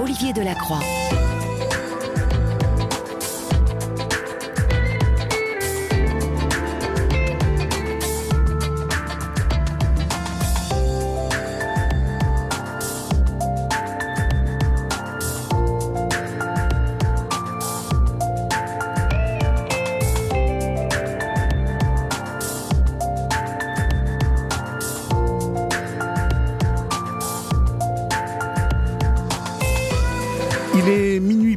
Olivier Delacroix.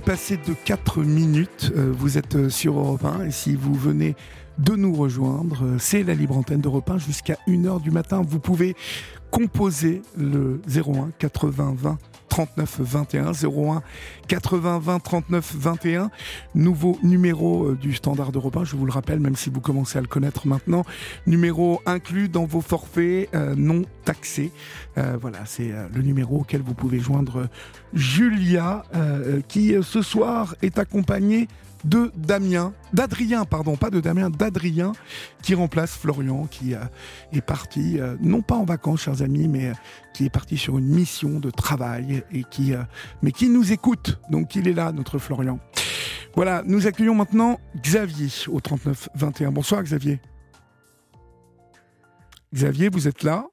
Passé de 4 minutes. Euh, Vous êtes euh, sur Europe 1 et si vous venez de nous rejoindre, euh, c'est la libre antenne d'Europe 1 jusqu'à 1h du matin. Vous pouvez composer le 01 80 20 39 21 01 80 20 39 21 nouveau numéro euh, du standard d'Europe 1 je vous le rappelle même si vous commencez à le connaître maintenant. Numéro inclus dans vos forfaits euh, non taxés. Euh, voilà c'est le numéro auquel vous pouvez joindre Julia qui ce soir est accompagnée de Damien, d'Adrien, pardon, pas de Damien, d'Adrien, qui remplace Florian, qui euh, est parti, euh, non pas en vacances, chers amis, mais euh, qui est parti sur une mission de travail et qui, mais qui nous écoute. Donc il est là, notre Florian. Voilà, nous accueillons maintenant Xavier au 39 21. Bonsoir Xavier. Xavier, vous êtes là?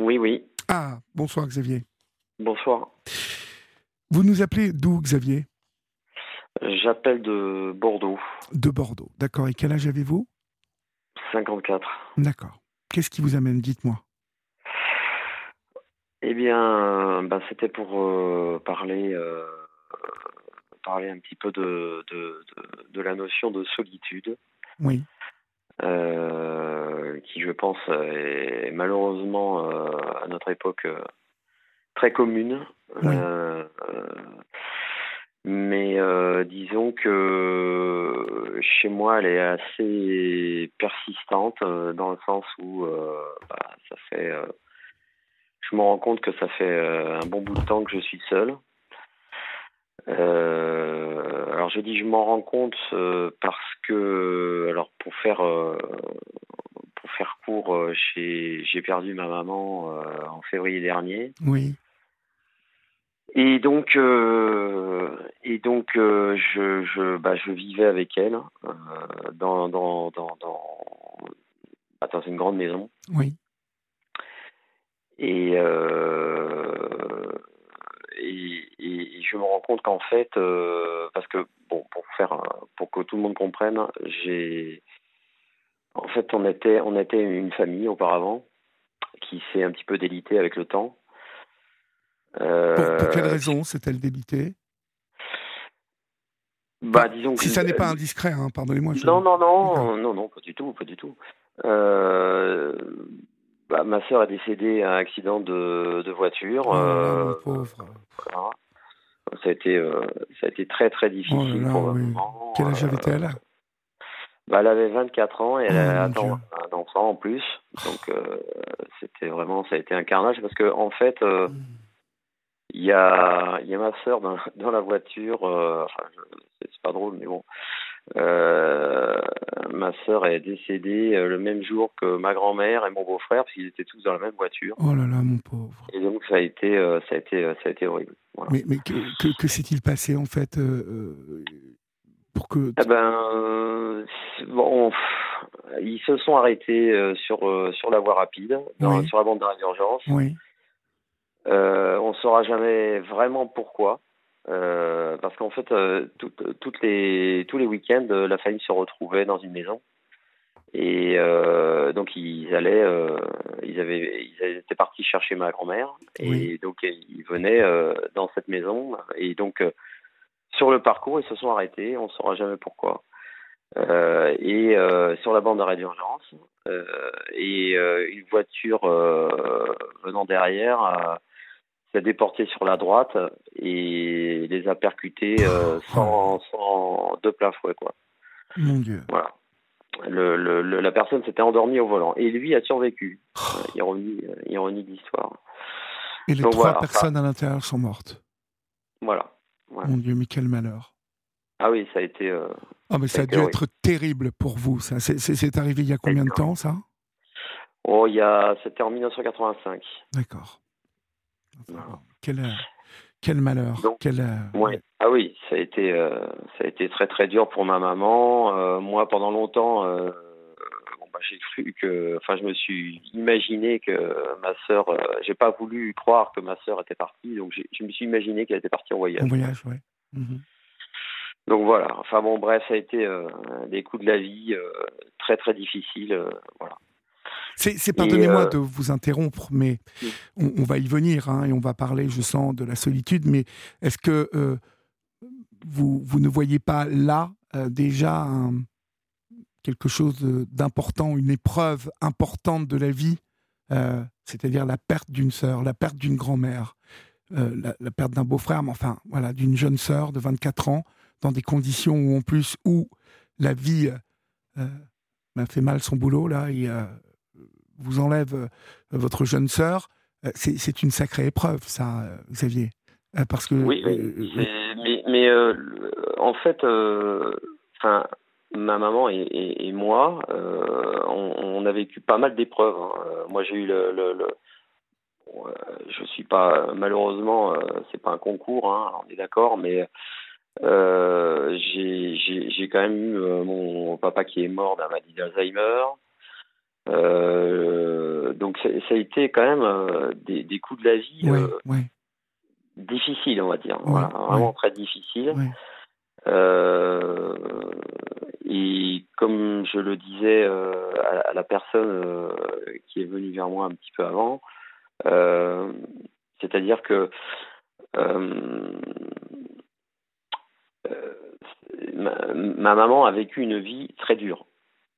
Oui, oui. Ah, bonsoir Xavier. Bonsoir. Vous nous appelez d'où Xavier? J'appelle de Bordeaux, De Bordeaux. D'accord. Et quel âge avez-vous? 54. D'accord. Qu'est-ce qui vous amène? Dites-moi. Eh bien, bah, c'était pour euh, parler, euh, parler un petit peu de, de, de, de la notion de solitude, Oui. euh, qui, je pense, est malheureusement à notre époque très commune. Oui. Mais euh, disons que chez moi, elle est assez persistante euh, dans le sens où euh, bah, ça fait. euh, je me rends compte que ça fait euh, un bon bout de temps que je suis seul. Euh, alors je dis je m'en rends compte parce que alors pour faire pour faire court, j'ai perdu ma maman en février dernier. Oui. Et donc, euh, et donc, euh, je, je, bah, je vivais avec elle euh, dans, dans, dans, dans, dans une grande maison. Oui. Et, euh, et, et, et je me rends compte qu'en fait, euh, parce que bon, pour faire, pour que tout le monde comprenne, j'ai, en fait, on était, on était une famille auparavant qui s'est un petit peu délitée avec le temps. Pour, Euh, pour quelle raison s'est-elle débitée? Bah, disons Si que- ça n'est pas indiscret, hein, pardonnez-moi. je- Non, non, non, non, non, pas du tout, pas du tout. Euh, bah, ma sœur est décédée à un accident de, de voiture. Oh euh, pauvre. voilà. Ça a été, euh, ça a été très très Oh là difficile là, pour oui. Quel âge Euh, avait-elle? bah, Elle avait 24 ans et elle Oh, mon attend Dieu. un enfant en plus. Donc euh, c'était vraiment, ça a été un carnage parce que en fait, euh, Mm. Il y a, il y a ma sœur dans, dans la voiture. euh, enfin, c'est pas drôle, mais bon. Euh, ma sœur est décédée euh, le même jour que ma grand-mère et mon beau-frère, parce qu'ils étaient tous dans la même voiture. Oh là là, mon pauvre. Et donc ça a été, euh, ça a été, ça a été horrible. Voilà. Mais, mais que, que- que s'est-il passé en fait pour que Eh ben, bon, ils se sont arrêtés sur sur la voie rapide, dans- Oui. sur la bande d'urgence. oui Euh, on saura jamais vraiment pourquoi, euh, parce qu'en fait, euh, tout- toutes les tous les week-ends, euh, la famille se retrouvait dans une maison, et donc ils allaient, ils avaient, ils étaient partis chercher ma grand-mère, et donc ils venaient dans cette maison, et donc sur le parcours, ils se sont arrêtés, on saura jamais pourquoi. Euh, et euh, sur la bande d'arrêt d'urgence, euh, et une voiture venant derrière s'est déportée sur la droite et les a percutés euh, sans, sans de plein fouet quoi. mon Dieu. Voilà. Le, le, le- la personne s'était endormie au volant et lui a survécu. Euh, ironie, euh, ironie de l'histoire. Et les Donc trois voilà, personnes à l'intérieur sont mortes. Voilà. Voilà. Mon Dieu, mais quel malheur. Ah oui, ça a été. euh, Ah mais ça a dû être terrible pour vous. Ça, c'est, c'est- c'est arrivé il y a combien de temps ça? Oh, il y a. C'était en 1985. D'accord. Enfin, quelle, euh, Quel malheur. quel, ouais. Ah oui, ça a été ça a été très très dur pour ma maman. moi, pendant longtemps bah, j'ai cru que, enfin, je me suis imaginé que ma sœur, euh, j'ai pas voulu croire que ma sœur était partie, donc je me suis imaginé qu'elle était partie en voyage. En voyage, oui. Mhm. Donc voilà. Enfin bon, bref, ça a été euh, des coups de la vie euh, très très difficiles, voilà. C'est, pardonnez-moi de vous interrompre, mais on, va y venir hein, et on va parler, je sens, de la solitude. Mais est-ce que vous, vous ne voyez pas là déjà un, quelque chose d'important, une épreuve importante de la vie, euh, c'est-à-dire la perte d'une sœur, la perte d'une grand-mère, euh, la, perte d'un beau-frère, mais enfin, voilà, d'une jeune sœur de 24 ans, dans des conditions où, en plus, où la vie euh, m'a fait mal son boulot, là, et vous enlève votre jeune sœur, c'est une sacrée épreuve, ça, Xavier. parce que. Oui, mais, mais en fait, enfin ma maman et, moi, euh, on, a vécu pas mal d'épreuves. Hein. Euh, moi, j'ai eu le, le, je suis pas malheureusement, euh, c'est pas un concours, hein, on est d'accord, mais j'ai quand même eu mon papa qui est mort d'un maladie d'Alzheimer. Donc ça, a été quand même des, coups de la vie difficiles, on va dire, vraiment très difficiles. Euh, et comme je le disais euh, à, la personne euh, qui est venue vers moi un petit peu avant, c'est-à-dire que ma, maman a vécu une vie très dure.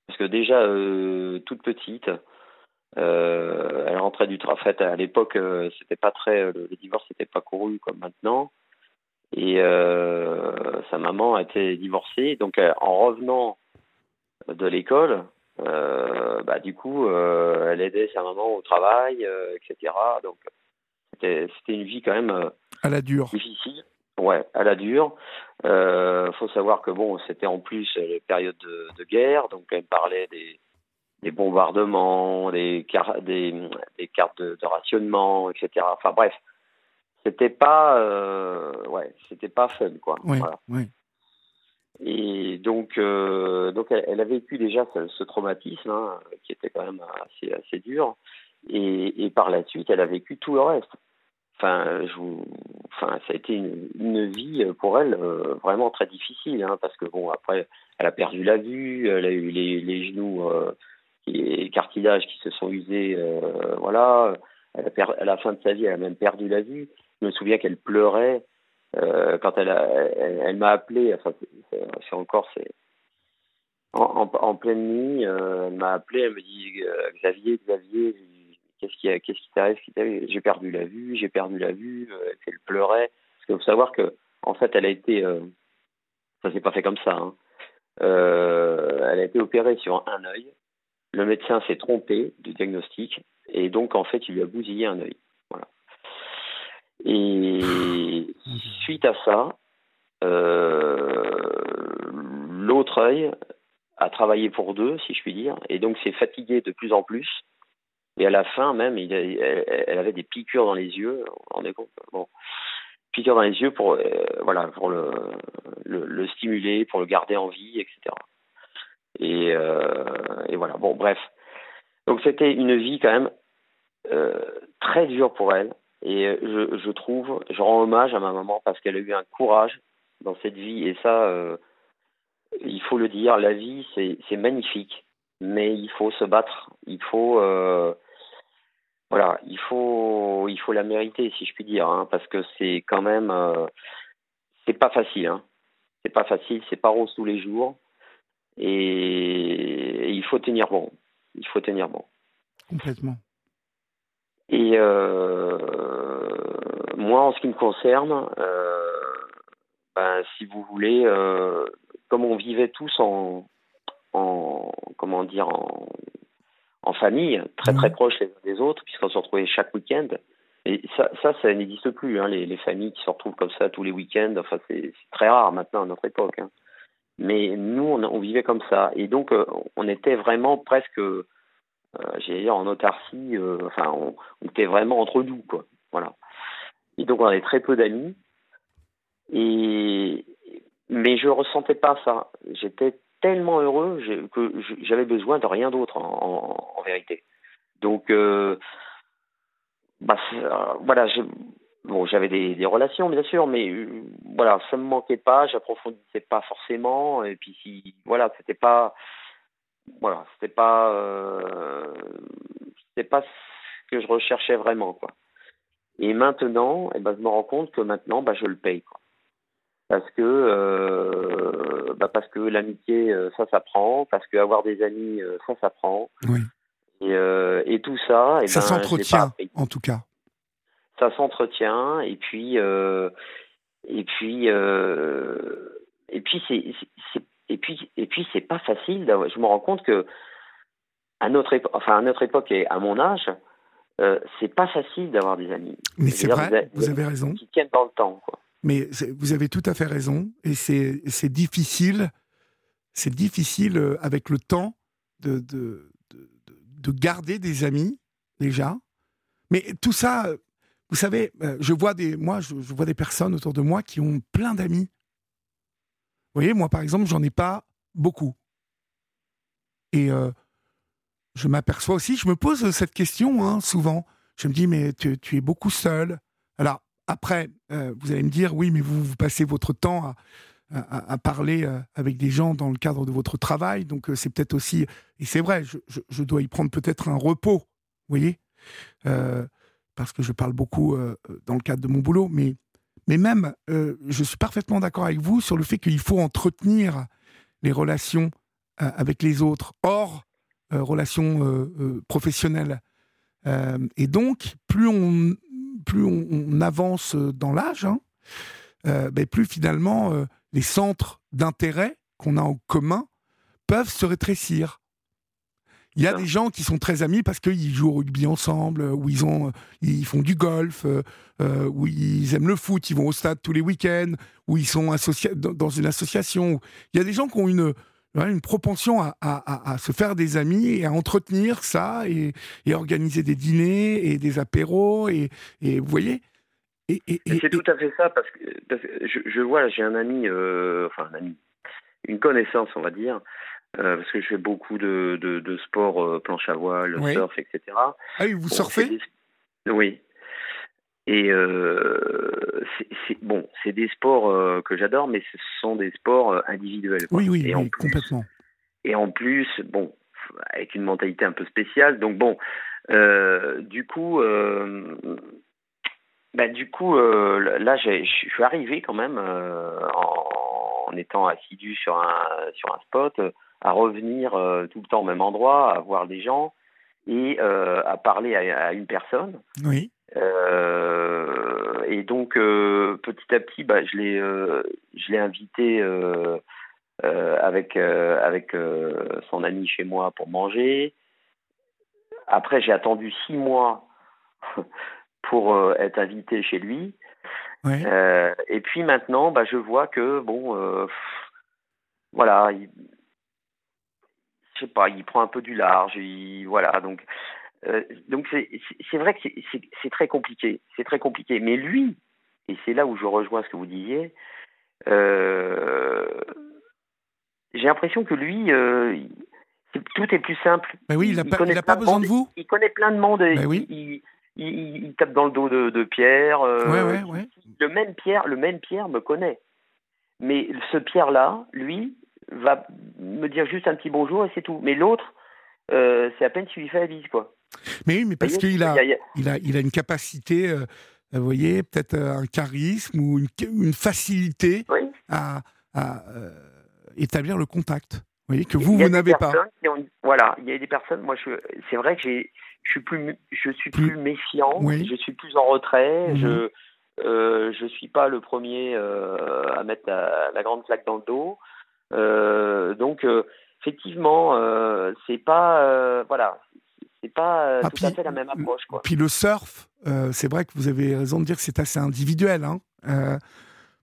Parce que déjà, toute petite, elle rentrait du travail. En fait, à l'époque, c'était pas très, le, le divorce n'était pas couru comme maintenant. Et euh, sa maman a été divorcée. Donc, euh, en revenant de l'école, euh, bah, du coup, elle aidait sa maman au travail, etc. Donc, c'était une vie quand même à la dure. difficile. Ouais, à la dure. Euh, faut savoir que bon, c'était en plus les périodes de, de, guerre, donc elle parlait des, des bombardements, des, des, des cartes de, de, rationnement, etc. Enfin bref, c'était pas euh, ouais c'était pas fun quoi voilà. et donc euh, donc elle, a vécu déjà ce, traumatisme hein, qui était quand même assez assez dur et, et, par la suite elle a vécu tout le reste enfin ça a été une, vie pour elle euh, vraiment très difficile hein, parce que bon après elle a perdu la vue elle a eu les, genoux et les cartilages qui se sont usés voilà à la fin de sa vie elle a même perdu la vue je me souviens qu'elle pleurait euh, quand elle, elle, m'a appelé. Enfin, c'est encore c'est en, en, pleine nuit. Euh, elle m'a appelé. Elle me dit euh, Xavier, Xavier, qu'est-ce qui qu'est-ce qui t'arrive J'ai perdu la vue. J'ai perdu la vue. elle pleurait. Parce qu'il faut savoir que en fait, elle a été ça s'est pas fait comme ça. Hein. elle a été opérée sur un œil. Le médecin s'est trompé du diagnostic et donc en fait il lui a bousillé un œil. Et suite à ça, euh, l'autre œil a travaillé pour deux, si je puis dire, et donc s'est fatigué de plus en plus. Et à la fin même, elle, avait des piqûres dans les yeux. On est compte? Bon, piqûres dans les yeux pour euh, voilà pour le, le, stimuler, pour le garder en vie, etc. Et, euh, et voilà. Bon, bref. Donc c'était une vie quand même euh, très dure pour elle. Et je, trouve, je rends hommage à ma maman parce qu'elle a eu un courage dans cette vie. Et ça, il faut le dire, la vie, c'est magnifique. Mais il faut se battre. Il faut, voilà, il faut, il faut la mériter, si je puis dire, hein, parce que c'est quand même, euh, c'est pas facile. Hein. C'est pas facile, c'est pas rose tous les jours. Et, et il faut tenir bon. Il faut tenir bon. Complètement. Et euh, moi, en ce qui me concerne, euh, ben, si vous voulez, comme on vivait tous en, en comment dire, en, en famille, très très mmh. proches les uns des autres, puisqu'on se retrouvait chaque week-end. Et ça, ça, ça n'existe plus, hein, les, les, familles qui se retrouvent comme ça tous les week-ends. Enfin, c'est très rare maintenant à notre époque. Hein. Mais nous, on, on, vivait comme ça. Et donc, euh, on était vraiment presque euh, j'ai dire en autarcie, euh, enfin, on, était vraiment entre nous, quoi. Voilà. Et donc, on avait très peu d'amis. Et mais je ressentais pas ça. J'étais tellement heureux que j'avais besoin de rien d'autre en, vérité. Donc, euh, bah, voilà, bon, j'avais des, des, relations bien sûr, mais euh, voilà, ça me manquait pas, j'approfondissais pas forcément, et puis si, voilà, c'était pas, voilà, c'était pas, euh, c'était pas ce que je recherchais vraiment, quoi. Et maintenant, eh ben, je me rends compte que maintenant, bah, je le paye, quoi parce que euh, bah parce que l'amitié euh, ça s'apprend parce que avoir des amis euh, ça s'apprend oui. et, euh, et tout ça et ça ben, s'entretient en tout cas. Ça s'entretient et puis euh, et puis et puis c'est et puis et puis c'est pas facile je me rends compte que à notre époque enfin à notre époque et à mon âge c'est pas facile d'avoir des amis. Mais c'est vrai vous avez raison. qui tiennent dans le temps quoi mais vous avez tout à fait raison, et c'est difficile, c'est difficile euh, avec le temps de, de, de, garder des amis, déjà. Mais tout ça, vous savez, euh, je vois des, moi, je, vois des personnes autour de moi qui ont plein d'amis. Vous voyez, moi, par exemple, j'en ai pas beaucoup. Et euh, je m'aperçois aussi, je me pose cette question hein, souvent. Je me dis, mais tu, tu es beaucoup seul. Alors, après, euh, vous allez me dire, oui, mais vous, passez votre temps à, parler euh, avec des gens dans le cadre de votre travail, donc euh, c'est peut-être aussi, et c'est vrai, je, dois y prendre peut-être un repos, vous voyez, parce que je parle beaucoup dans le cadre de mon boulot, mais, mais même, je suis parfaitement d'accord avec vous sur le fait qu'il faut entretenir les relations avec les autres, hors relations professionnelles. et donc, plus on plus on, avance dans l'âge, hein, euh, ben, plus finalement euh, les centres d'intérêt qu'on a en commun peuvent se rétrécir. Il y a des gens qui sont très amis parce qu'ils jouent au rugby ensemble, euh, ou ils, ont, ils font du golf, ou ils aiment le foot, ils vont au stade tous les week-ends, ou ils sont associés dans une association. Il y a des gens qui ont une, une propension à, se faire des amis et à entretenir ça et, organiser des dîners et des apéros et, vous voyez. Et, c'est tout à fait ça parce que, je, vois j'ai un ami euh, enfin un ami une connaissance on va dire euh, parce que je fais beaucoup de, de, sport euh, planche à voile surf etc ah oui vous surfez? oui et euh, c'est bon, c'est des sports euh, que j'adore, mais ce sont des sports euh, individuels. Oui, oui, et oui complètement. Et en plus, bon, avec une mentalité un peu spéciale. Donc bon, euh, du coup, bah, du coup, là, je suis arrivé quand même en, en, étant assidu sur un sur un spot, à revenir tout le temps au même endroit, à voir des gens et à parler à, à une personne. Oui. Euh, et donc euh, petit à petit, bah, je l'ai, euh, je l'ai invité avec avec son ami chez moi pour manger. Après, j'ai attendu six mois pour être invité chez lui. et puis maintenant, bah, je vois que bon, voilà, il, je sais pas, il prend un peu du large. Il, voilà, donc euh, donc c'est vrai que c'est très compliqué, c'est très compliqué. Mais lui, et c'est là où je rejoins ce que vous disiez, euh, j'ai l'impression que lui, euh, tout est plus simple. Mais oui, il n'a pas, pas besoin de, vous. Il connaît plein de monde. oui. il, il, tape dans le dos de, de Pierre. Ouais, ouais, le même Pierre, le même Pierre me connaît. Mais ce Pierre-là, lui, va me dire juste un petit bonjour et c'est tout. Mais l'autre, c'est à peine si lui fait la bise, quoi. Mais oui, mais parce qu'il a, il a, il a une capacité, euh, vous voyez, peut-être euh, un charisme ou une, une facilité à, à euh, établir le contact. Vous voyez, que vous, vous n'avez pas. voilà, il y a des personnes, moi, c'est vrai que je suis plus, je suis plus, méfiant, je suis plus en retrait, mhm. je, euh, je suis pas le premier à mettre la, la, grande claque dans le dos. donc, effectivement, c'est pas, voilà, c'est pas euh, ah, tout à fait la même approche. Quoi. Puis le surf, euh, c'est vrai que vous avez raison de dire que c'est assez individuel. Hein. Euh,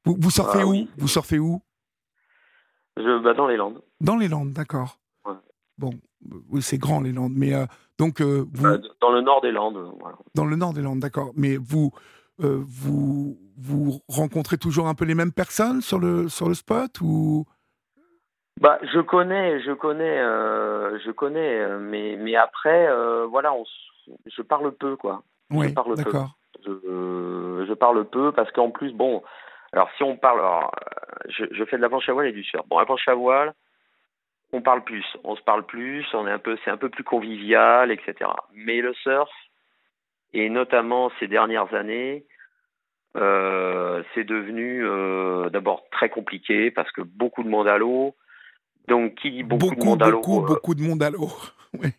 vous, vous, surfez ah où? Vous surfez où? Je, bah, Dans les Landes. Dans les Landes, d'accord. Bon, oui, c'est grand les Landes, mais donc vous... Bah, dans le nord des Landes. Voilà. Dans le nord des Landes, d'accord. Mais vous, vous, vous rencontrez toujours un peu les mêmes personnes sur le, sur le spot ou? Bah, je connais, je connais, je connais, mais, mais après, voilà, on, je parle peu, quoi. Oui, d'accord. Je, je, parle peu parce qu'en plus, bon, alors si on parle, alors, je, je, fais de la planche à voile et du surf. Bon, la planche à voile, on parle plus, on se parle plus, on est un peu, c'est un peu plus convivial, etc. Mais le surf, et notamment ces dernières années, euh, c'est devenu euh, d'abord très compliqué parce que beaucoup de monde à l'eau. Donc, qui dit beaucoup, de monde à l'eau Beaucoup, euh, beaucoup de monde à l'eau. oui.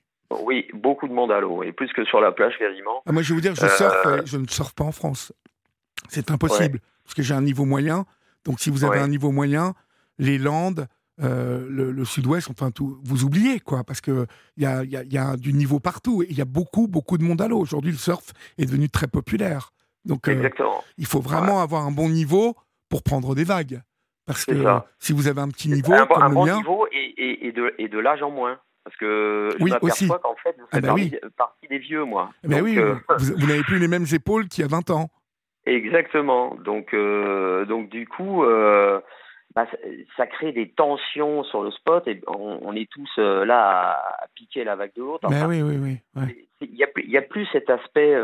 oui, beaucoup de monde à l'eau, et plus que sur la plage quasiment. Ah, moi, je vais vous dire, je, surfe, je ne surfe pas en France. C'est impossible, parce que j'ai un niveau moyen. Donc, si vous avez un niveau moyen, les Landes, euh, le, sud-ouest, enfin tout, vous oubliez quoi, parce que il y a, y a, du niveau partout et il y a beaucoup beaucoup de monde à l'eau. Aujourd'hui, le surf est devenu très populaire, donc euh, il faut vraiment avoir un bon niveau pour prendre des vagues, parce que si vous avez un petit niveau un, comme un le bon mien, niveau et, et, de, et de l'âge en moins. Parce que je Oui, m'aperçois qu'en fait, vous Ah faites bah oui. partie, des vieux, moi. eh ben Donc, oui, euh, vous, vous n'avez plus les mêmes épaules qu'il y a 20 ans. Exactement. Donc, euh, donc du coup, euh, bah, ça, crée des tensions sur le spot et on, on est tous euh, là à, à piquer la vague de l'autre. Ben Enfin, oui, oui, oui. ouais. Il y a, plus- il y a plus cet aspect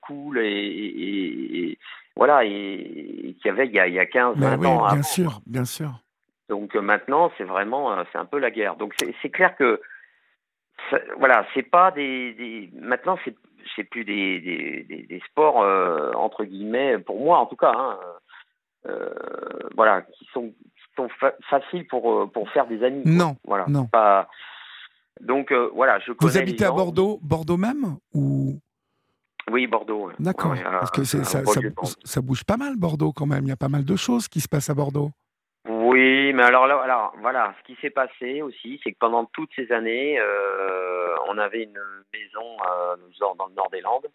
cool et- voilà et, qu'il y avait il y a, il y a 15, Ben 20 oui, ans. bien avant. sûr, bien sûr. Donc euh, maintenant, c'est vraiment, euh, c'est un peu la guerre. Donc c'est clair que, ça- voilà, c'est pas des, des maintenant c'est c'est plus des, des, des, des sports euh, entre guillemets pour moi en tout cas, hein, euh, voilà, qui sont qui sont fa- faciles pour pour faire des amis. Non, voilà, non. pas. Donc euh, voilà, je connais Vous habitez à. Bordeaux, Bordeaux même ou Oui, Bordeaux. D'accord, parce que ça, bouge pas mal Bordeaux quand même. Il y a pas mal de choses qui se passent à Bordeaux. Oui, mais alors là, alors, voilà, ce qui s'est passé aussi, c'est que pendant toutes ces années, euh, on avait une maison euh, dans, le nord des Landes,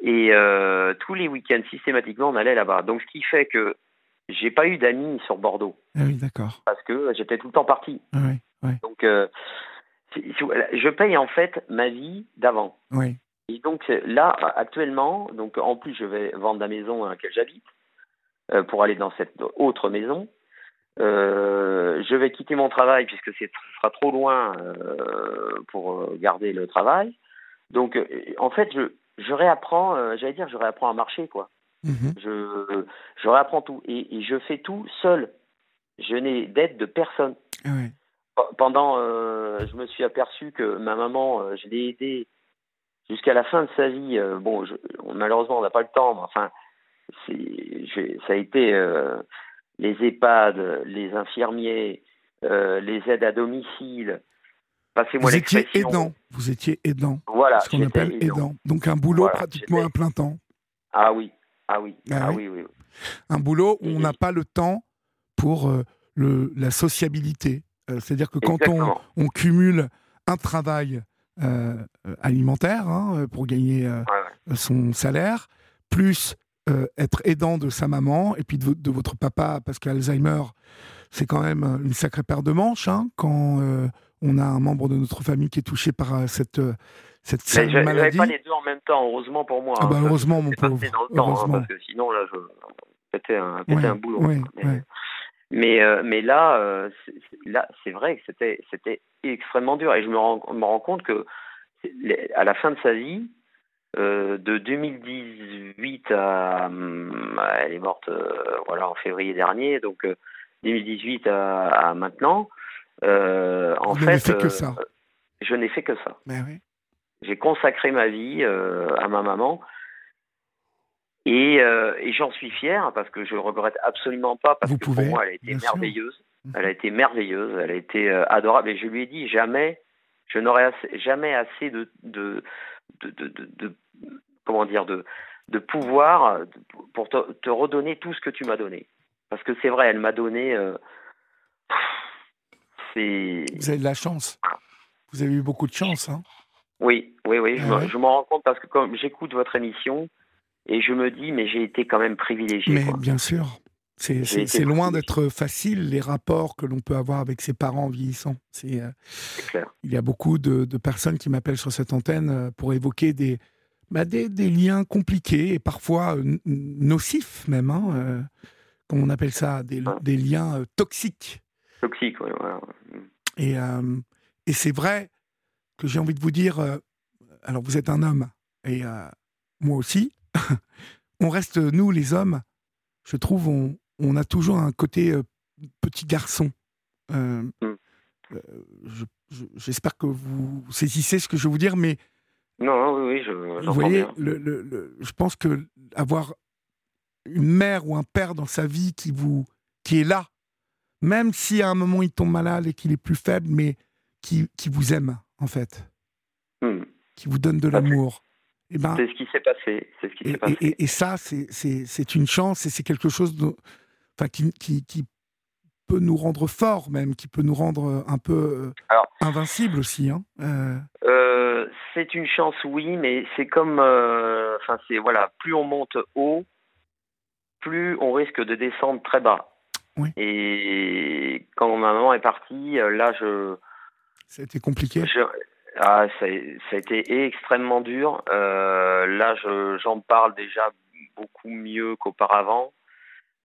et euh, tous les week-ends, systématiquement, on allait là-bas. Donc, ce qui fait que j'ai pas eu d'amis sur Bordeaux, Ah oui, d'accord. parce que j'étais tout le temps parti. Ah Oui, oui, Donc, je paye en fait ma vie d'avant. oui. Et donc c'est- là, actuellement, donc en plus, je vais vendre la maison à laquelle j'habite euh, pour aller dans cette autre maison. Euh, je vais quitter mon travail puisque ce sera trop loin euh, pour euh, garder le travail. Donc, euh, en fait, je, je réapprends, euh, j'allais dire, je réapprends à marcher, quoi. Mhm. Je, je réapprends tout et, et je fais tout seul. Je n'ai d'aide de personne. Ah Pendant, euh, je me suis aperçu que ma maman, euh, je l'ai aidée jusqu'à la fin de sa vie. Euh, bon, je, malheureusement, on n'a pas le temps, mais enfin, ça a été euh, les EHPAD, les infirmiers, euh, les aides à domicile. Passez-moi Vous étiez aidant. Vous étiez aidant. Voilà, ce qu'on appelle aidant. aidant. Donc un boulot Voilà, pratiquement à plein temps. Ah oui, ah oui, Ah ah, oui. oui, oui. Un boulot où on n'a pas le temps pour le, la sociabilité. C'est-à-dire que quand on, cumule un travail alimentaire hein, pour gagner euh, Ouais, son salaire, plus euh, être aidant de sa maman et puis de, de votre papa, parce qu'Alzheimer, c'est quand même euh, une sacrée paire de manches hein, quand euh, on a un membre de notre famille qui est touché par euh, cette, euh, cette je- maladie. pas les deux en même temps, heureusement pour moi. Ah hein, bah que heureusement, mon pauvre. dans le temps, hein, parce que sinon, là, je pétais un, pétais Ouais, un boulot. ouais, mais, ouais. Mais, euh, mais là, euh, là, c'est vrai que c'était, c'était extrêmement dur. Et je me rends, me rends compte que les- à la fin de sa vie, euh, de 2018 à, elle est morte, voilà, en février dernier, donc euh, 2018 à, à maintenant. en Vous fait, fait que ça. je n'ai fait que ça. Mais oui. J'ai consacré ma vie à ma maman. Et, euh, et j'en suis fier parce que je le regrette absolument pas parce Vous que pouvez, pour moi elle a été sûr. merveilleuse. Mhm. Elle a été merveilleuse, elle a été euh, adorable. Et je lui ai dit jamais, je n'aurai assez- jamais assez de, de, de, de, comment dire, de, de pouvoir pour te, te redonner tout ce que tu m'as donné. Parce que c'est vrai, elle m'a donné. euh, c'est Vous avez de la chance. Vous avez eu beaucoup de chance. Hein. Oui, oui, oui, je Ah ouais. je m'en rends compte parce que comme j'écoute votre émission et je me dis, mais j'ai été quand même privilégié. Mais quoi. bien sûr, c'est loin d'être facile les rapports que l'on peut avoir avec ses parents vieillissants. C'est, euh, il y a beaucoup de, de personnes qui m'appellent sur cette antenne euh, pour évoquer des, bah, des, liens compliqués et parfois nocifs même, hein, comme on appelle ça, des, liens toxiques. Toxiques, oui. Et, et c'est vrai que j'ai envie de vous dire, alors vous êtes un homme, et moi aussi, on reste, nous les hommes, je trouve, on, on a toujours un côté petit garçon. Mm. J'espère que vous saisissez ce que je veux vous dire, mais non, oui, oui, je. Vous voyez, Le, le, je pense que avoir une mère ou un père dans sa vie qui vous, qui est là, même si à un moment il tombe malade et qu'il est plus faible, mais qui, qui vous aime en fait, hmm. qui vous donne de l'amour. Eh ben, c'est ce qui s'est passé. C'est ce qui et, passé. Et, et, ça, c'est une chance et c'est quelque chose de, enfin, qui, qui, qui, peut nous rendre forts même, qui peut nous rendre un peu euh, invincibles aussi. Hein. Euh, euh, c'est une chance, oui, mais c'est comme, enfin, c'est voilà, plus on monte haut, plus on risque de descendre très bas. Oui. Et quand ma maman est partie, là, je. Ça a été compliqué. Ah, ça, ça, a été extrêmement dur. là, j'en parle déjà beaucoup mieux qu'auparavant.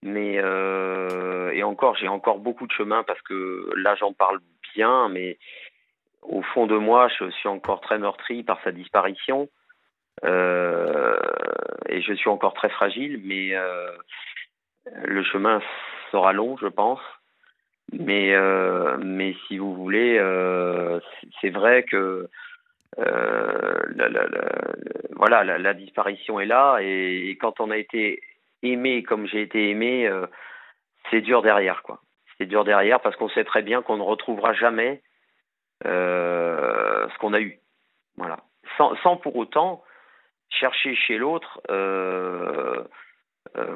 Mais euh, et encore, j'ai encore beaucoup de chemin parce que là, j'en parle bien, mais au fond de moi, je suis encore très meurtri par sa disparition. Euh, et je suis encore très fragile, mais euh, le chemin sera long, je pense. Mais, euh, mais si vous voulez, euh, c'est vrai que euh, la, voilà, la, disparition est là, et, quand on a été aimé comme j'ai été aimé, c'est dur derrière, quoi. C'est dur derrière parce qu'on sait très bien qu'on ne retrouvera jamais ce qu'on a eu. Voilà. Sans, pour autant chercher chez l'autre,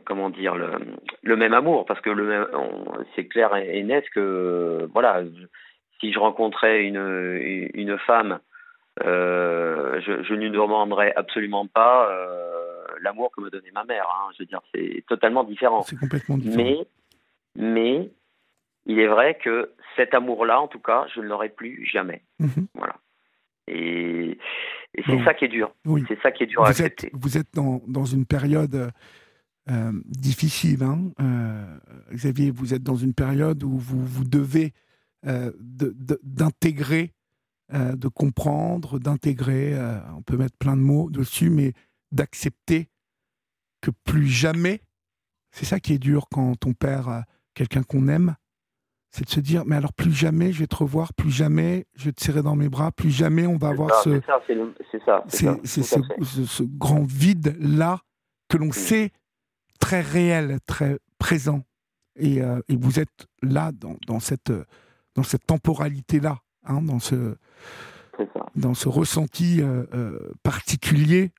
comment dire, le, le, même amour, parce que le c'est clair et, net que, voilà, si je rencontrais une, une femme, je, je ne lui demanderais absolument pas l'amour que me donnait ma mère. Hein. Je veux dire, c'est totalement différent. C'est complètement différent. Mais, mais il est vrai que cet amour-là, en tout cas, je ne l'aurai plus jamais. Mhm. Voilà. Et, c'est ça qui est dur. Oui. C'est ça qui est dur vous à accepter. Êtes, vous êtes dans, dans une période euh, difficile. Hein euh, Xavier, vous êtes dans une période où vous, vous devez euh, d'intégrer, de, de, comprendre, d'intégrer, on peut mettre plein de mots dessus, mais d'accepter que plus jamais, c'est ça qui est dur quand on perd quelqu'un qu'on aime, c'est de se dire, mais alors plus jamais je vais te revoir, plus jamais je vais te serrer dans mes bras, plus jamais on va avoir ce, c'est ce, grand vide-là que l'on sait très réel, très présent. Et, euh, et vous êtes là dans, dans cette, dans cette temporalité-là, hein, dans, ce, dans ce ressenti euh, euh, particulier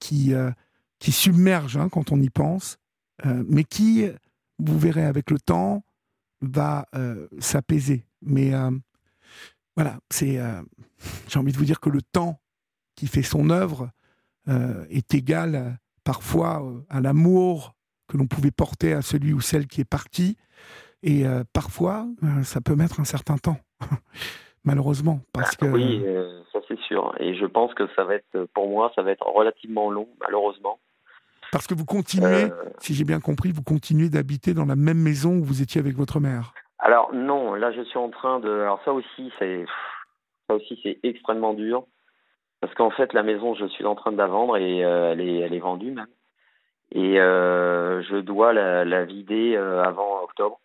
qui, qui submerge hein, quand on y pense, mais qui, vous verrez avec le temps, va s'apaiser. Mais voilà, c'est, j'ai envie de vous dire que le temps qui fait son œuvre est égal parfois à l'amour que l'on pouvait porter à celui ou celle qui est parti. Et parfois, ça peut mettre un certain temps, malheureusement. Parce que, oui, c'est sûr. Et je pense que ça va être, pour moi, ça va être relativement long, malheureusement. Parce que vous continuez, euh, si j'ai bien compris, vous continuez d'habiter dans la même maison où vous étiez avec votre mère. Alors non, là je suis en train de. Alors ça aussi, c'est ça aussi c'est extrêmement dur parce qu'en fait la maison, je suis en train de la vendre et euh, elle est elle est vendue même. Et euh, je dois la, la vider avant octobre.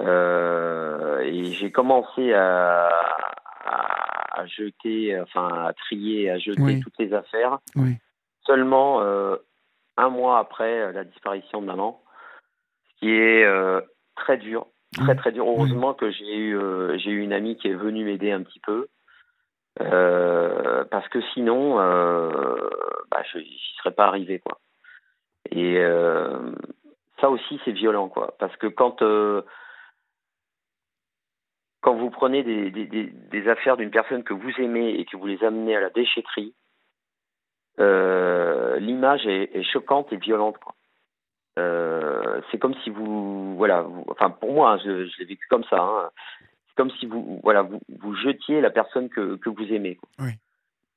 et j'ai commencé à, à, jeter, enfin à trier, à jeter toutes les affaires. Seulement euh, un mois après euh, la disparition de maman, ce qui est euh, très dur, très très dur. Heureusement que j'ai eu j'ai eu une amie qui est venue m'aider un petit peu. parce que sinon, bah, je n'y serais pas arrivé quoi. Et ça aussi c'est violent quoi, parce que quand quand vous prenez des, des, des, affaires d'une personne que vous aimez et que vous les amenez à la déchetterie, euh, l'image est, choquante et violente. Euh, c'est comme si vous, voilà, enfin pour moi, hein, je, je l'ai vécu comme ça. Hein, c'est comme si vous, voilà, vous, vous, jetiez la personne que, que vous aimez. Oui.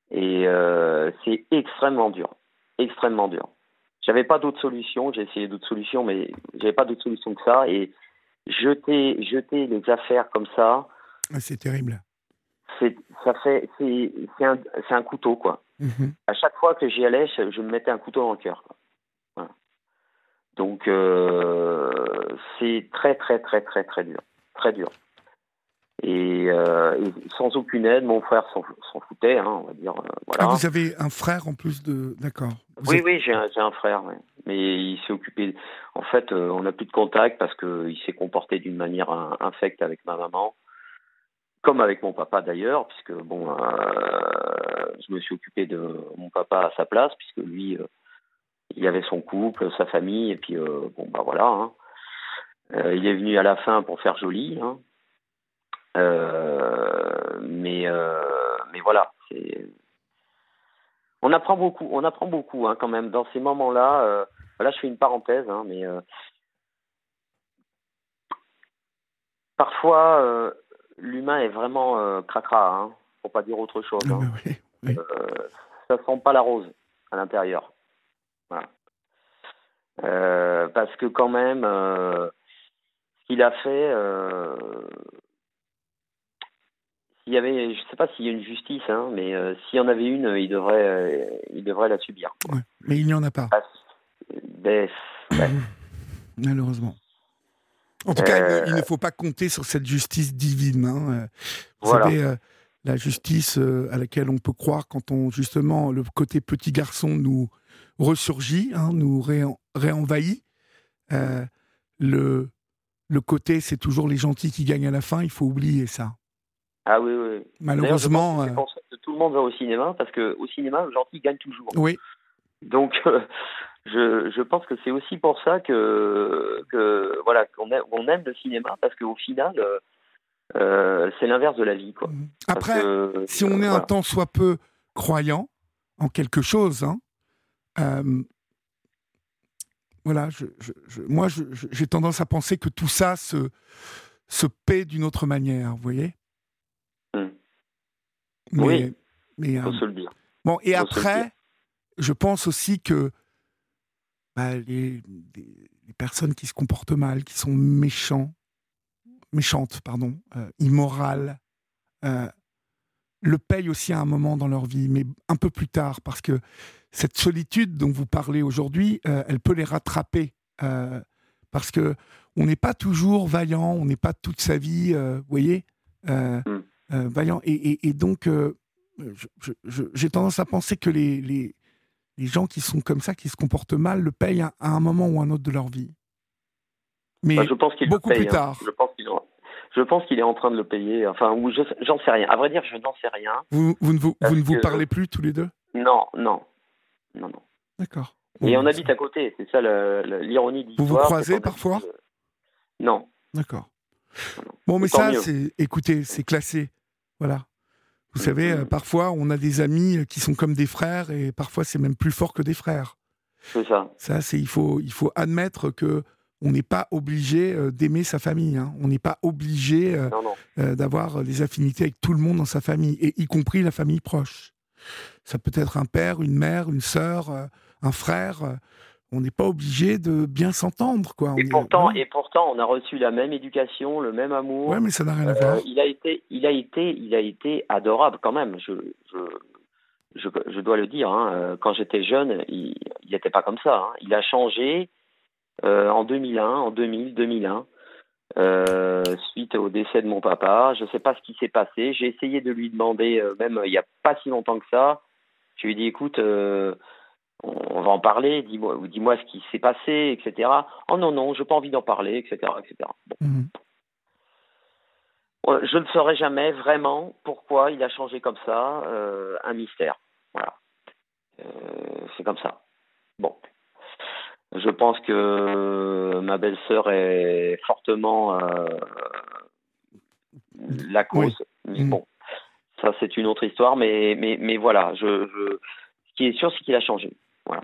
Et c'est extrêmement dur, extrêmement dur. J'avais pas d'autre solution, j'ai essayé d'autres solutions, mais j'avais pas d'autre solution que ça. Et jeter, jeter les affaires comme ça. Ah, c'est terrible. C'est, ça fait, c'est, c'est un, c'est un couteau, quoi. Mhm. À chaque fois que j'y allais, je, me mettais un couteau dans le cœur. Donc, euh, c'est très, très, très, très, très dur. Très dur. Et, euh, sans aucune aide, mon frère s'en, foutait, hein, on va dire. Euh, voilà. Ah, vous avez un frère en plus de. D'accord. oui, oui, j'ai un, frère, mais il s'est occupé. En fait, on n'a plus de contact parce qu'il s'est comporté d'une manière infecte avec ma maman comme avec mon papa d'ailleurs, puisque bon, euh, je me suis occupé de mon papa à sa place, puisque lui, euh, il avait son couple, sa famille, et puis euh, bon, bah voilà. Hein. il est venu à la fin pour faire joli, hein. Mais mais voilà, c'est. On apprend beaucoup, on apprend beaucoup hein, quand même dans ces moments-là. là, je fais une parenthèse, mais parfois l'humain est vraiment euh, cracra, hein, pour pas dire autre chose. Hein. Euh, ça sent pas la rose à l'intérieur. Euh, parce que quand même, ce qu'il a fait, s'il y avait, je sais pas s'il y a une justice, hein, mais s'il y en avait une, il devrait, il devrait la subir. mais il n'y en a pas. Ben, Malheureusement. En tout cas, il ne euh, faut pas compter sur cette justice divine. Hein. Euh, vous savez, euh, la justice à laquelle on peut croire quand on justement le côté petit garçon nous ressurgit, hein, nous réenvahit. le le côté, c'est toujours les gentils qui gagnent à la fin. Il faut oublier ça. Ah oui, oui. Malheureusement. Que tout le monde va au cinéma parce qu'au cinéma, le gentil gagne toujours. Oui. Donc, je, je pense que c'est aussi pour ça que, que voilà qu'on aime, on aime le cinéma parce qu'au final euh, euh, c'est l'inverse de la vie quoi. Mhm. Après, si on est un temps soit peu croyant en quelque chose, hein, euh, voilà, je, je, moi j'ai tendance à penser que tout ça se, se paie d'une autre manière, vous voyez. Oui, mais, faut se le dire. Bon, et après, je pense aussi que bah, les, personnes qui se comportent mal, qui sont méchants, méchantes, pardon, euh, immorales, euh, le payent aussi à un moment dans leur vie, mais un peu plus tard, parce que cette solitude dont vous parlez aujourd'hui, euh, elle peut les rattraper, parce que on n'est pas toujours vaillant, on n'est pas toute sa vie, vous voyez, mm. Vaillant, et, donc j'ai tendance à penser que les les gens qui sont comme ça, qui se comportent mal, le payent à, un moment ou un autre de leur vie. Mais bah, je pense beaucoup plus hein. tard. Je pense qu'il je pense qu'il est en train de le payer. Enfin, ou j'en sais rien. À vrai dire, je n'en sais rien. Vous, vous ne vous, vous, ne vous parlez plus tous les deux? Non, non, non, non. D'accord. Et on habite à côté. C'est ça l'ironie du Vous vous croisez parfois? Non. D'accord. Bon, mais ça, c'est, écoutez, c'est classé. Voilà. Vous savez, euh, parfois, on a des amis euh, qui sont comme des frères et parfois, c'est même plus fort que des frères. C'est ça. Ça, c'est il faut, il faut admettre que on n'est pas obligé euh, d'aimer sa famille. Hein. On n'est pas obligé d'avoir des affinités avec tout le monde dans sa famille, et y compris la famille proche. Ça peut être un père, une mère, une sœur, un frère on n'est pas obligé de bien s'entendre, quoi. Et pourtant, et pourtant, on a reçu la même éducation, le même amour. Ouais, mais ça n'a rien à voir. Euh, il a été, il a été, il a été adorable quand même. Je, je, je, dois le dire. Hein. Euh, quand j'étais jeune, il n'était pas comme ça. Hein. Il a changé euh, en 2001, en 2000, 2001. suite au décès de mon papa. Je ne sais pas ce qui s'est passé. J'ai essayé de lui demander, même il n'y a pas si longtemps que ça. Je lui ai dit, écoute, on va en parler, dis-moi dis ce qui s'est passé, etc. Oh non, non, je n'ai pas envie d'en parler, etc. etc. Mhm. Je ne saurais jamais vraiment pourquoi il a changé comme ça, euh, un mystère. Voilà. Euh, c'est comme ça. Bon. Je pense que ma belle-sœur est fortement euh, la cause. Bon, ça c'est une autre histoire, mais, mais, mais voilà, je, je, ce qui est sûr, c'est qu'il a changé. Voilà.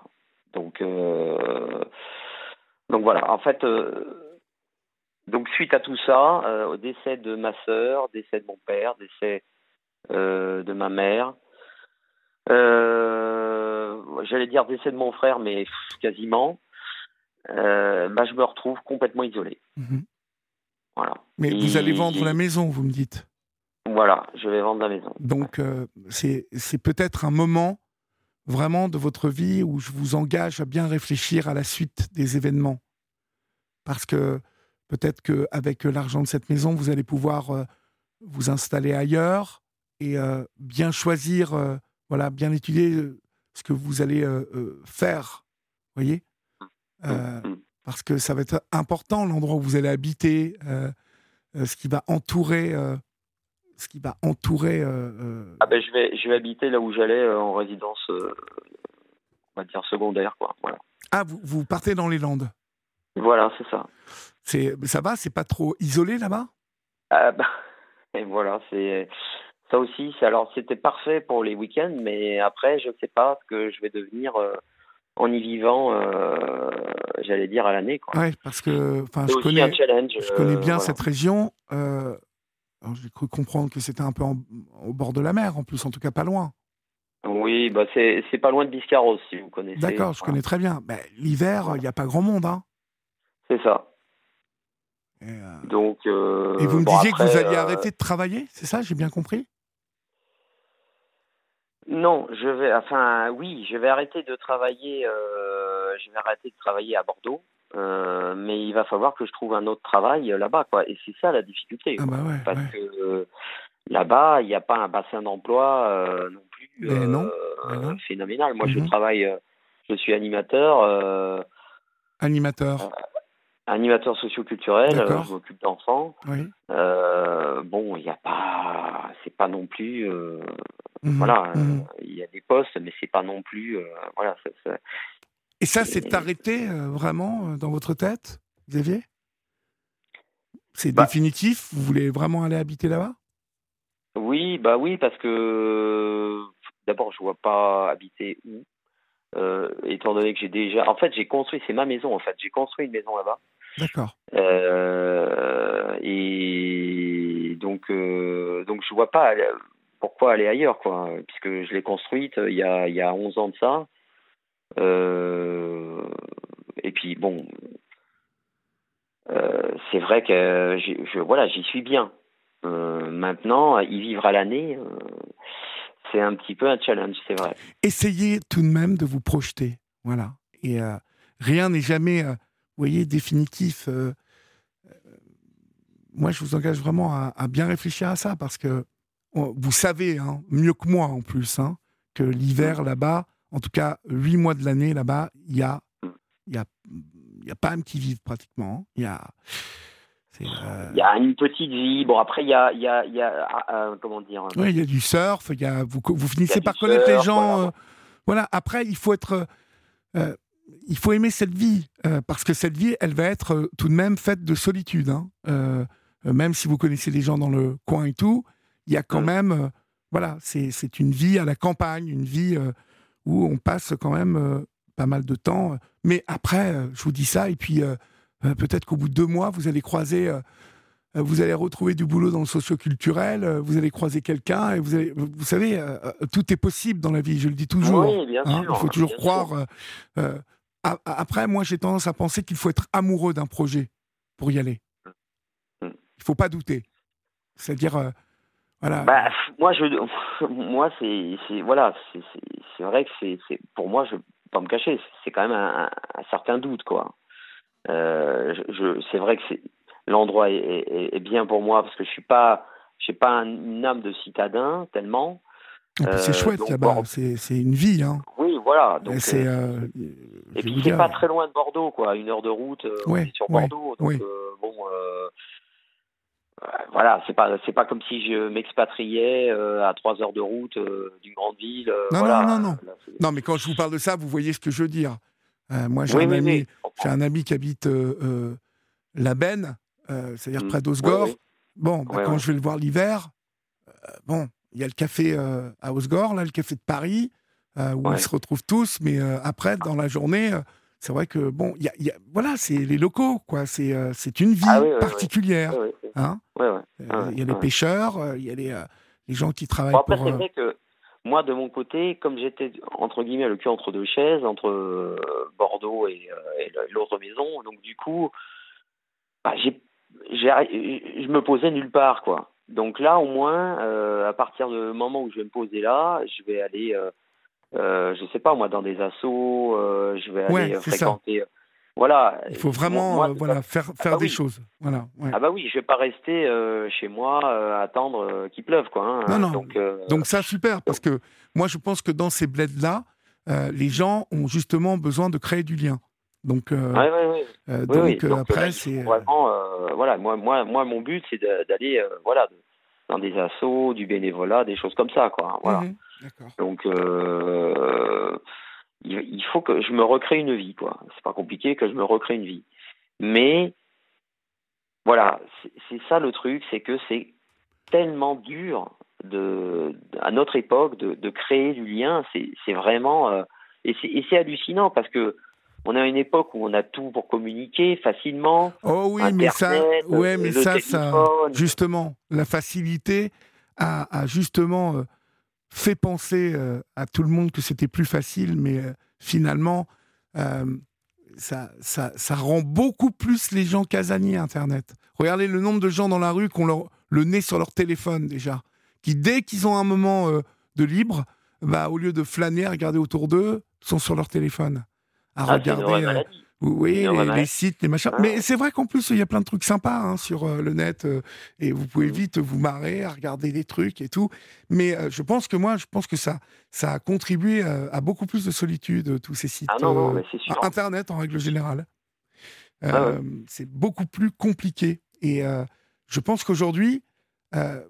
Donc, euh, donc voilà. En fait, euh, donc suite à tout ça, euh, au décès de ma sœur, décès de mon père, décès de ma mère, J'allais dire décès de mon frère, mais quasiment. bah, je me retrouve complètement isolé. Mhm. Voilà. Mais vous allez vendre la maison, vous me dites Voilà, je vais vendre la maison. Donc, c'est peut-être un moment vraiment de votre vie où je vous engage à bien réfléchir à la suite des événements. Parce que peut-être qu'avec l'argent de cette maison, vous allez pouvoir euh, vous installer ailleurs et euh, bien choisir, euh, voilà, bien étudier ce que vous allez faire. voyez? Parce que ça va être important l'endroit où vous allez habiter, ce qui va entourer ce qui va entourer. Euh, euh, ah ben je vais je vais habiter là où j'allais euh, en résidence, on va dire secondaire quoi. Voilà. Ah vous, vous partez dans les Landes. Voilà c'est ça. C'est ça va c'est pas trop isolé là-bas? Ah bah, et voilà c'est ça aussi c'est alors c'était parfait pour les week-ends mais après je ne sais pas ce que je vais devenir en y vivant, j'allais dire à l'année. Ouais, parce que je connais, je connais bien cette région. J'ai cru comprendre que c'était un peu au bord de la mer, en plus, en tout cas pas loin. Oui, bah c'est pas loin de Biscarrosse, si vous connaissez. D'accord, je connais très bien. L'hiver, il n'y a pas grand monde. Hein. C'est ça. Et, euh, Donc, euh, et vous me disiez que vous alliez euh, arrêter de travailler, c'est ça J'ai bien compris? Non, je vais. Enfin, oui, je vais arrêter de travailler. je vais arrêter de travailler à Bordeaux. Euh, mais il va falloir que je trouve un autre travail euh, là-bas, quoi. Et c'est ça la difficulté. Ah bah parce que euh, là-bas, il n'y a pas un bassin d'emploi non plus non. phénoménal. Moi, je mhm. travaille, je suis animateur. animateur. animateur socioculturel, je m'occupe d'enfants. bon, il n'y a pas, c'est pas non plus, mhm. voilà, mhm. il y a des postes, mais c'est pas non plus, voilà, ça, et ça, c'est arrêté euh, vraiment euh, dans votre tête, Xavier? C'est bah définitif? Vous voulez vraiment aller habiter là-bas? Oui, bah oui, parce que d'abord, je vois pas habiter où. Euh, étant donné que j'ai déjà, en fait, j'ai construit, c'est ma maison en fait, j'ai construit une maison là-bas. D'accord. et donc, donc je vois pas pourquoi aller ailleurs, quoi, puisque je l'ai construite il y a, il y a 11 ans de ça. Euh, et puis bon, euh, c'est vrai que voilà, j'y suis bien. Euh, maintenant, y vivre à l'année, c'est un petit peu un challenge, c'est vrai. Essayez tout de même de vous projeter, voilà. Et rien n'est jamais, voyez, définitif. moi, je vous engage vraiment à, bien réfléchir à ça parce que vous savez, hein, mieux que moi en plus, hein, que l'hiver là-bas, en tout cas, huit mois de l'année, là-bas, il y a, y a, y a pas qui vivent pratiquement. Il y a, euh, il y a une petite vie. Bon, après, il y a, y a, y a ah, euh, comment dire Oui, il y a du surf. Y a, vous, vous finissez par connaître les gens. Euh, voilà. Après, il faut être, il faut aimer cette vie parce que cette vie, elle va être tout de même faite de solitude. Hein. même si vous connaissez les gens dans le coin et tout, il y a quand mm. même, voilà, c'est une vie à la campagne, une vie où on passe quand même euh, pas mal de temps. Mais après, euh, je vous dis ça, et puis euh, peut-être qu'au bout de deux mois, vous allez croiser vous allez retrouver du boulot dans le socio-culturel, vous allez croiser quelqu'un, et vous, allez, vous savez, tout est possible dans la vie, je le dis toujours. Oui, bien hein, il faut toujours croire. après, moi, j'ai tendance à penser qu'il faut être amoureux d'un projet pour y aller. Mm. Il ne faut pas douter. C'est-à-dire, bah, moi, je, moi, c'est, voilà, c'est vrai que c'est, pour moi, je pas me cacher, c'est quand même un, certain doute, quoi. Euh, je, c'est vrai que c'est l'endroit est, bien pour moi parce que je suis pas, j'ai pas une âme de citadin tellement. c'est euh, chouette là-bas, c'est une vie, hein. Oui, voilà. Donc, c'est, euh, et puis c'est pas très loin de Bordeaux, quoi, une heure de route sur Bordeaux. donc bon voilà, c'est pas c'est pas comme si je m'expatriais euh, à trois heures de route euh, d'une grande ville. Euh, non, non, non, non. non, mais quand je vous parle de ça, vous voyez ce que je veux dire. moi, j'ai un ami, j'ai un ami qui habite la Benne, c'est-à-dire mmh. près d'Osgore. Bon, bah, quand je vais le voir l'hiver, bon, il y a le café à Osgore, là, le café de Paris, où ils se retrouvent tous, mais après, dans la journée c'est vrai que bon, y y a, voilà, c'est les locaux, quoi. C'est c'est une vie ah particulière. Hein il y a les pêcheurs, il y a les, les gens qui travaillent pour. c'est vrai que moi, de mon côté, comme j'étais entre guillemets le cul entre deux chaises, entre Bordeaux et, l'autre maison, donc du coup, bah, j'ai, je me posais nulle part, quoi. Donc là, au moins, à partir du moment où je vais me poser là, je vais aller, je sais pas moi, dans des assos, je vais aller fréquenter. Voilà. Il faut vraiment euh, voilà, faire, ah bah des choses. Voilà, Ah bah oui, je vais pas rester euh, chez moi euh, à attendre qu'il pleuve. Quoi, hein. Non, non. Donc, donc ça, super, parce que moi, je pense que dans ces bleds-là, les gens ont justement besoin de créer du lien. Donc, ouais, ouais, donc, après, c'est... Vraiment, voilà, moi, moi, moi, mon but, c'est d'aller voilà, dans des assos, du bénévolat, des choses comme ça. Quoi, voilà. Mmh donc il faut que je me recrée une vie, quoi. C'est pas compliqué que je me recrée une vie. Mais voilà, c'est ça le truc, c'est que c'est tellement dur de, à notre époque de, de créer du lien. C'est vraiment euh, et c'est hallucinant parce que on a une époque où on a tout pour communiquer facilement. Oh oui, mais ça, ouais, mais ça, ça, justement, la facilité a, justement euh, fait penser euh, à tout le monde que c'était plus facile, mais euh, finalement, euh, ça, ça, ça, rend beaucoup plus les gens casaniers, Internet. Regardez le nombre de gens dans la rue qui ont leur, le nez sur leur téléphone déjà, qui dès qu'ils ont un moment de libre, bah, au lieu de flâner, à regarder autour d'eux, sont sur leur téléphone. À ah, regarder. Oui, les, sites, les machins. Mais c'est vrai qu'en plus, il y a plein de trucs sympas hein, sur euh, le net euh, et vous pouvez mmh. vite vous marrer à regarder des trucs et tout. Mais euh, je pense que moi, je pense que ça, ça a contribué à beaucoup plus de solitude, tous ces sites. Ah non, non, mais sûr. Internet en règle générale. Ah c'est beaucoup plus compliqué. Et je pense qu'aujourd'hui,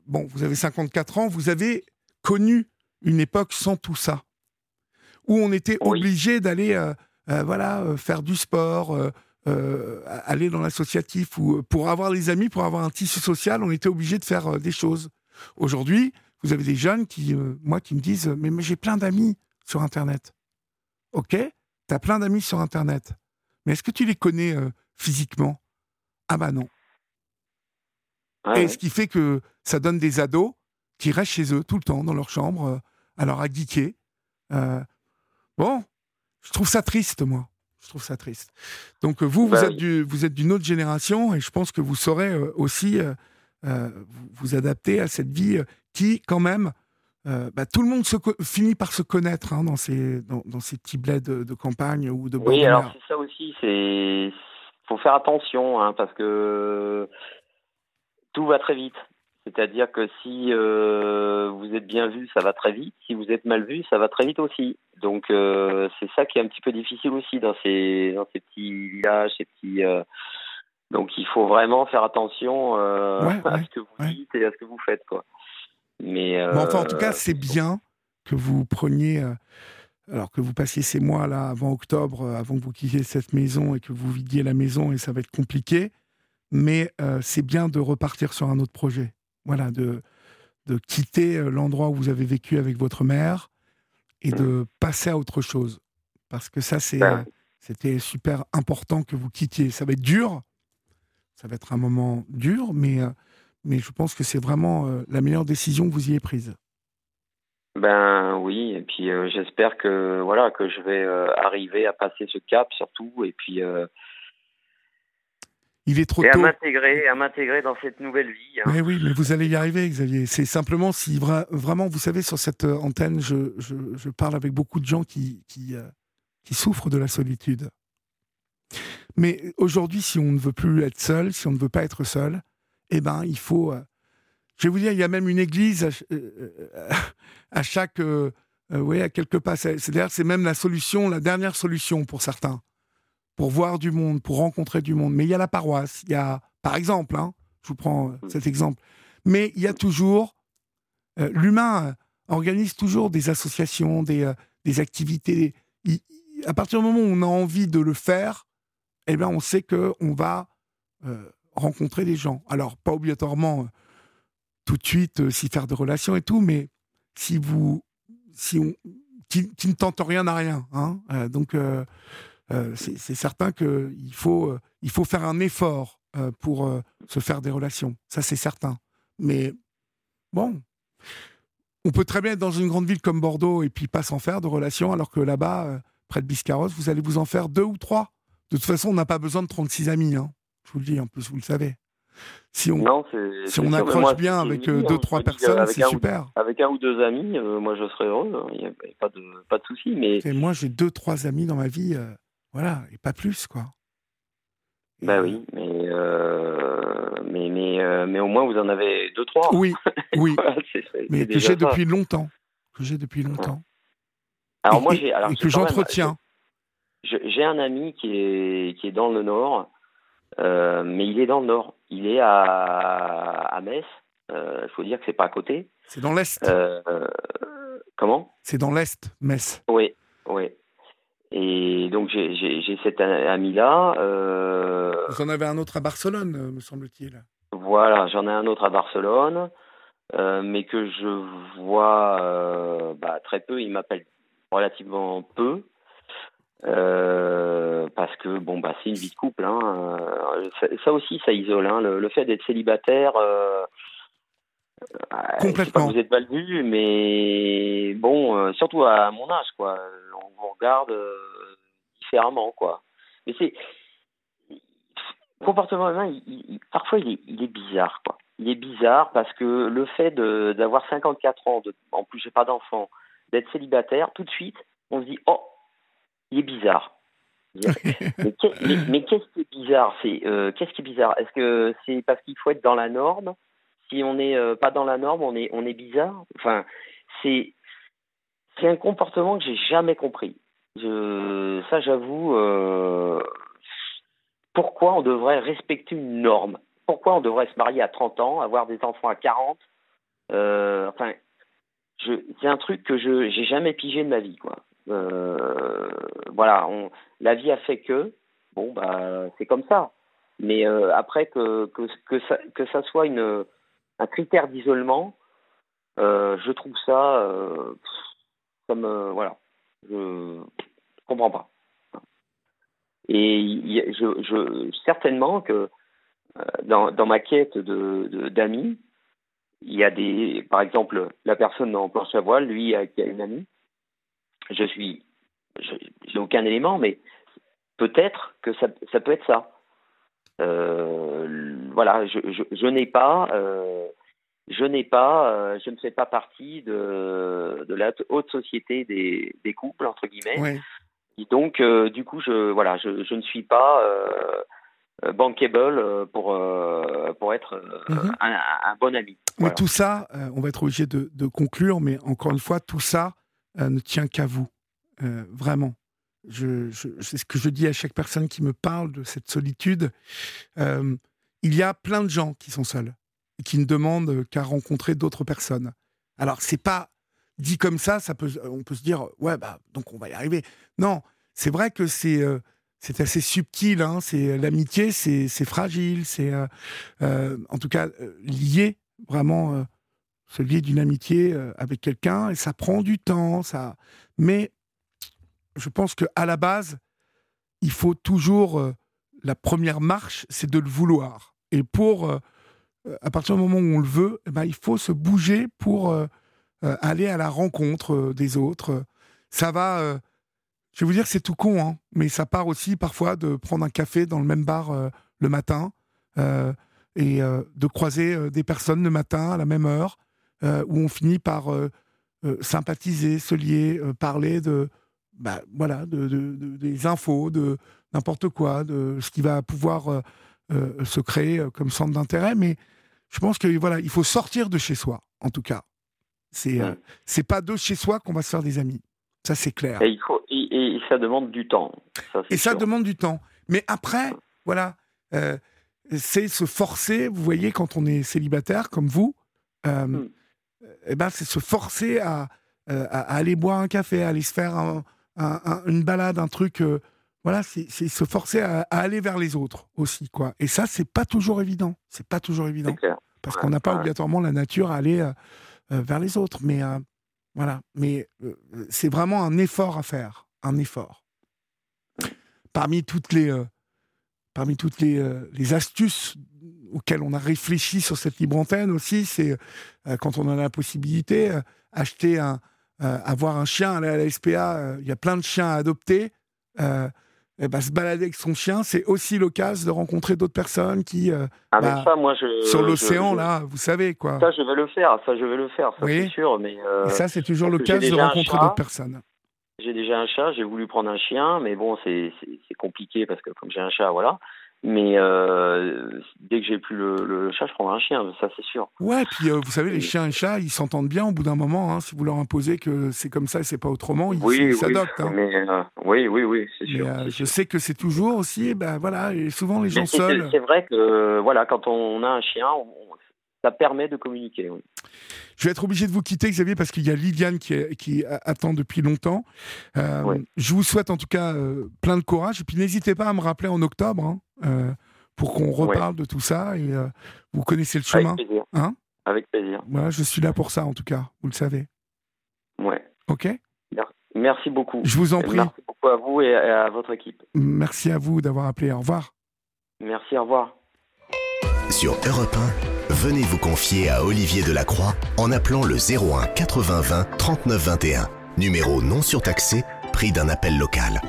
bon, vous avez 54 ans, vous avez connu une époque sans tout ça, où on était obligé d'aller voilà, euh, faire du sport, euh, aller dans l'associatif ou pour avoir des amis, pour avoir un tissu social, on était obligé de faire des choses. Aujourd'hui, vous avez des jeunes qui, moi, qui me disent, mais, j'ai plein d'amis sur Internet. Ok, tu as plein d'amis sur Internet, mais est-ce que tu les connais physiquement? Ah bah non. Et ce qui fait que ça donne des ados qui restent chez eux tout le temps dans leur chambre, alors à geeker. bon, je trouve ça triste, moi. Je trouve ça triste. Donc euh, vous, vous, bah êtes du, vous êtes d'une autre génération et je pense que vous saurez euh, aussi euh, vous, adapter à cette vie qui, quand même, bah, tout le monde se finit par se connaître hein, dans, ces, dans, ces petits bleds de, campagne ou de Oui, alors c'est ça aussi. C'est faut faire attention hein, parce que tout va très vite. C'est-à-dire que si euh, vous êtes bien vu, ça va très vite. Si vous êtes mal vu, ça va très vite aussi. Donc euh, c'est ça qui est un petit peu difficile aussi dans ces dans ces petits villages, ces petits. Euh, donc il faut vraiment faire attention à ce que vous dites et à ce que vous faites, quoi. Mais enfin, en tout cas, c'est bien que vous preniez. alors que vous passiez ces mois là avant octobre, avant que vous quittiez cette maison et que vous vidiez la maison et ça va être compliqué, mais c'est bien de repartir sur un autre projet voilà, de, de quitter euh, l'endroit où vous avez vécu avec votre mère et de mmh. passer à autre chose. Parce que ça, c'est, ben c'était super important que vous quittiez. Ça va être dur, ça va être un moment dur, mais, euh, mais je pense que c'est vraiment euh, la meilleure décision que vous y ayez prise. Ben oui, et puis j'espère que voilà que je vais arriver à passer ce cap surtout, et puis il est trop et tôt. à m'intégrer, à m'intégrer dans cette nouvelle vie. Hein. Mais oui, mais vous allez y arriver, Xavier. C'est simplement si vraiment, vous savez, sur cette euh, antenne, je, je, parle avec beaucoup de gens qui, qui, euh, qui souffrent de la solitude. Mais aujourd'hui, si on ne veut plus être seul, si on ne veut pas être seul, eh ben, il faut. Euh, je vais vous dire, il y a même une église à, à chaque. oui, à quelques pas. C'est-à-dire, c'est même la solution, la dernière solution pour certains pour voir du monde, pour rencontrer du monde. Mais il y a la paroisse, il y a, par exemple, hein, je vous prends euh, cet exemple, mais il y a toujours, euh, l'humain euh, organise toujours des associations, des, des activités. à partir du moment où on a envie de le faire, eh bien, on sait qu'on va rencontrer des gens. Alors, pas obligatoirement tout de suite s'y faire de relations et tout, mais si vous, si on, qui, ne tente rien à rien, hein, donc c'est certain qu'il faut, euh, il faut faire un effort euh, pour se faire des relations. Ça, c'est certain. Mais bon, on peut très bien être dans une grande ville comme Bordeaux et puis pas s'en faire de relations, alors que là-bas, euh, près de Biscarrosse, vous allez vous en faire deux ou trois. De toute façon, on n'a pas besoin de 36 amis. Hein. Je vous le dis, en plus, vous le savez. Si on, si on accroche bien avec euh, deux, trois personnes, c'est super. avec un ou deux amis, euh, moi je serais heureux. Hein. Il n'y a pas de, pas de souci. Mais... moi, j'ai deux, trois amis dans ma vie, voilà, et pas plus, quoi. Bah oui, mais, mais, mais, mais au moins vous en avez deux, trois. Oui, oui. mais que j'ai depuis longtemps. Que j'ai depuis longtemps. Alors moi, j'ai. Et que j'entretiens. J'ai un ami qui est, qui est dans le Nord, euh, mais il est dans le Nord. Il est à, à Metz. Il euh, faut dire que c'est pas à côté. C'est dans l'Est. Euh, comment? C'est dans l'Est, Metz. Oui, oui. Et donc j'ai cet ami-là. Vous en avez un autre à Barcelone, me semble-t-il. Voilà, j'en ai un autre à Barcelone, mais que je vois bah, très peu. Il m'appelle relativement peu. Euh, parce que bon bah c'est une vie de couple hein. Euh, ça, aussi ça isole hein. le, fait d'être célibataire euh, complètement vous êtes mal vu mais bon surtout à mon âge quoi vous regarde différemment quoi. Mais c'est le comportement humain parfois il est, bizarre quoi. Il est bizarre parce que le fait d'avoir 54 ans en plus j'ai pas d'enfant d'être célibataire tout de suite on se dit oh il est bizarre. mais, qu'est-ce qui est bizarre? C'est euh, qu'est-ce qui est bizarre? Est-ce que c'est parce qu'il faut être dans la norme? Si on n'est euh, pas dans la norme, on est on est bizarre? Enfin, c'est c'est un comportement que j'ai jamais compris. Je, ça, j'avoue. Euh, pourquoi on devrait respecter une norme? Pourquoi on devrait se marier à 30 ans, avoir des enfants à 40 Enfin, c'est un truc que je j'ai jamais pigé de ma vie, quoi. Euh, voilà, on, la vie a fait que, bon, bah, c'est comme ça. Mais euh, après, que, que, que, ça, que ça soit une, un critère d'isolement, euh, je trouve ça comme. voilà. Je comprends pas. Et je, je, certainement que dans, dans ma quête de d'amis, il y a des, par exemple, la personne en planche à voile, lui, qui a une amie, je suis, j'ai aucun élément, mais peut-être que ça, ça, peut être ça. Euh, voilà, je, je, n'ai pas, euh, je n'ai pas, euh, je ne fais pas partie de, de la haute société des, des couples entre guillemets. Et donc, euh, du coup, je, voilà, je, je ne suis pas euh, bankable pour pour être mm-hmm. un, un, bon ami. Voilà. tout ça, on va être obligé de, de conclure, mais encore une fois, tout ça ne tient qu'à vous. Vraiment. Je, c'est ce que je dis à chaque personne qui me parle de cette solitude. Il y a plein de gens qui sont seuls qui ne demandent qu'à rencontrer d'autres personnes. Alors, c'est pas dit comme ça, on peut se dire, ouais, bah, donc on va y arriver. Non, c'est vrai que c'est c'est assez subtil. Hein, c'est l'amitié, c'est fragile, c'est en tout cas lié vraiment celui d'une amitié euh, avec quelqu'un, et ça prend du temps, ça. Mais je pense que à la base, il faut toujours euh, la première marche, c'est de le vouloir. Et pour, euh, à partir du moment où on le veut, eh ben, il faut se bouger pour aller à la rencontre des autres. Ça va. je vais vous dire, c'est tout con, hein, mais ça part aussi parfois de prendre un café dans le même bar le matin et de croiser des personnes le matin à la même heure euh, où on finit par euh, euh, sympathiser, se lier, parler de, bah, voilà, de, des infos, de n'importe quoi, de ce qui va pouvoir se créer comme centre d'intérêt. Mais je pense que voilà, il faut sortir de chez soi, en tout cas. C'est c'est pas de chez soi qu'on va se faire des amis. Ça, c'est clair. Et, il faut, et, ça demande du temps. et ça demande du temps. Mais après, voilà, c'est se forcer, vous voyez, quand on est célibataire comme vous, hmm. Eh ben, c'est se forcer à, euh, à, aller boire un café, à aller se faire une balade, un truc. Euh, voilà, c'est se forcer à, aller vers les autres aussi, quoi. Et ça, c'est pas toujours évident. C'est pas toujours évident. Parce qu'on n'a pas obligatoirement la nature à aller euh, vers les autres. Mais voilà. Mais c'est vraiment un effort à faire. Un effort. Parmi toutes les, parmi toutes les, les astuces auquel on a réfléchi sur cette libre antenne aussi, c'est euh, quand on en a la possibilité, euh, acheter un, avoir un chien, aller à la SPA, il y a plein de chiens à adopter. Eh ben, se balader avec son chien, c'est aussi l'occasion de rencontrer d'autres personnes qui. ah, bah, ça, moi, je, sur l'océan, là, vous savez quoi. Ça, je vais le faire, ça, je vais le faire, ça, c'est sûr. Mais, ça, c'est toujours l'occasion de rencontrer d'autres personnes. J'ai déjà un chat, j'ai voulu prendre un chien, mais bon, c'est compliqué parce que comme j'ai un chat, voilà. Mais euh, dès que j'ai plus le, chat, je prendrai un chien, ça c'est sûr. Ouais, puis euh, vous savez, les chiens et chats, ils s'entendent bien au bout d'un moment. Hein, si vous leur imposez que c'est comme ça et c'est pas autrement, ils s'adoptent. Hein. Euh, oui, oui, oui, c'est sûr, Je sais que c'est toujours aussi, ben voilà, et souvent les gens seuls. C'est vrai que voilà, quand on a un chien, ça permet de communiquer. Oui. Je vais être obligé de vous quitter, Xavier, parce qu'il y a Liliane qui, qui, attend depuis longtemps. Euh, je vous souhaite en tout cas euh, plein de courage. Et puis n'hésitez pas à me rappeler en octobre hein, euh, pour qu'on reparle de tout ça. Et vous connaissez le chemin. Avec plaisir. Hein Avec plaisir. Voilà, je suis là pour ça en tout cas, vous le savez. Ouais. Ok? Merci beaucoup. Je vous en prie. Merci beaucoup à vous et à votre équipe. Merci à vous d'avoir appelé. Au revoir. Merci, au revoir. Sur Europe 1, venez vous confier à Olivier Delacroix en appelant le 01 80 20 39 21. Numéro non surtaxé, prix d'un appel local.